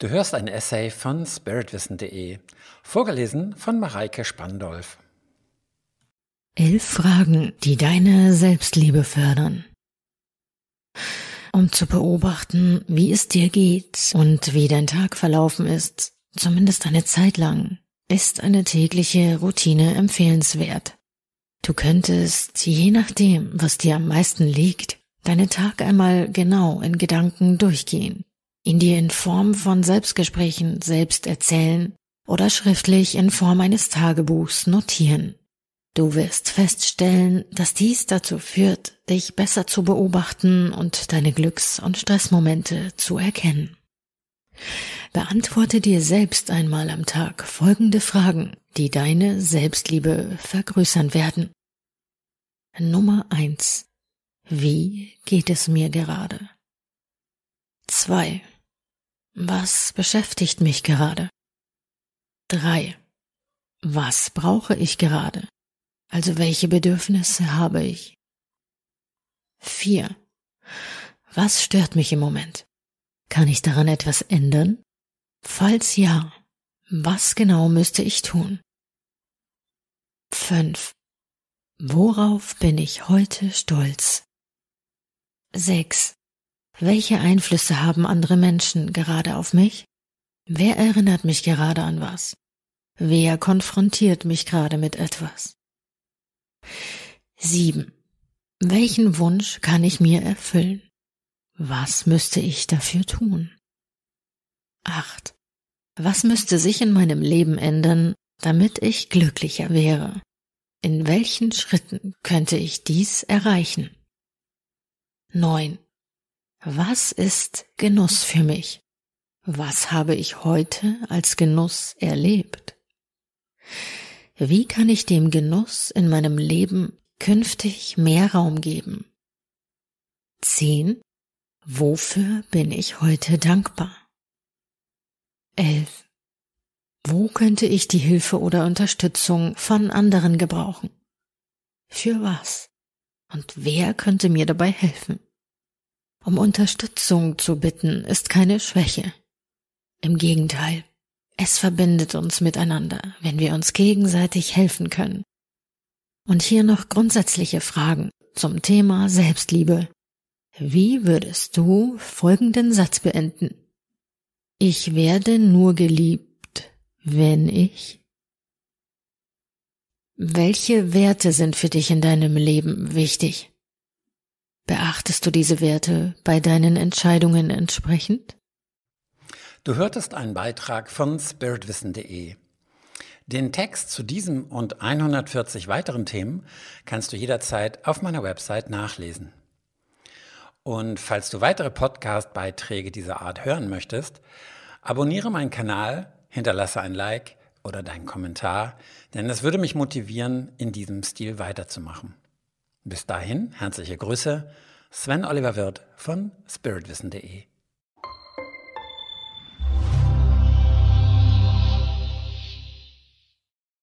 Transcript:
Du hörst ein Essay von spiritwissen.de, vorgelesen von Mareike Spandolf. Elf Fragen, die deine Selbstliebe fördern. Um zu beobachten, wie es dir geht und wie dein Tag verlaufen ist, zumindest eine Zeit lang, ist eine tägliche Routine empfehlenswert. Du könntest, je nachdem, was dir am meisten liegt, deine Tag einmal genau in Gedanken durchgehen ihn dir in Form von Selbstgesprächen selbst erzählen oder schriftlich in Form eines Tagebuchs notieren. Du wirst feststellen, dass dies dazu führt, dich besser zu beobachten und deine Glücks- und Stressmomente zu erkennen. Beantworte dir selbst einmal am Tag folgende Fragen, die deine Selbstliebe vergrößern werden. Nummer eins: Wie geht es mir gerade? Zwei: was beschäftigt mich gerade? Drei. Was brauche ich gerade? Also welche Bedürfnisse habe ich? Vier. Was stört mich im Moment? Kann ich daran etwas ändern? Falls ja, was genau müsste ich tun? Fünf. Worauf bin ich heute stolz? Sechs. Welche Einflüsse haben andere Menschen gerade auf mich? Wer erinnert mich gerade an was? Wer konfrontiert mich gerade mit etwas? 7. Welchen Wunsch kann ich mir erfüllen? Was müsste ich dafür tun? 8. Was müsste sich in meinem Leben ändern, damit ich glücklicher wäre? In welchen Schritten könnte ich dies erreichen? 9. Was ist Genuss für mich? Was habe ich heute als Genuss erlebt? Wie kann ich dem Genuss in meinem Leben künftig mehr Raum geben? 10. Wofür bin ich heute dankbar? 11. Wo könnte ich die Hilfe oder Unterstützung von anderen gebrauchen? Für was? Und wer könnte mir dabei helfen? Um Unterstützung zu bitten ist keine Schwäche. Im Gegenteil, es verbindet uns miteinander, wenn wir uns gegenseitig helfen können. Und hier noch grundsätzliche Fragen zum Thema Selbstliebe. Wie würdest du folgenden Satz beenden? Ich werde nur geliebt, wenn ich. Welche Werte sind für dich in deinem Leben wichtig? Beachtest du diese Werte bei deinen Entscheidungen entsprechend? Du hörtest einen Beitrag von spiritwissen.de. Den Text zu diesem und 140 weiteren Themen kannst du jederzeit auf meiner Website nachlesen. Und falls du weitere Podcast-Beiträge dieser Art hören möchtest, abonniere meinen Kanal, hinterlasse ein Like oder deinen Kommentar, denn es würde mich motivieren, in diesem Stil weiterzumachen. Bis dahin, herzliche Grüße, Sven Oliver Wirth von spiritwissen.de.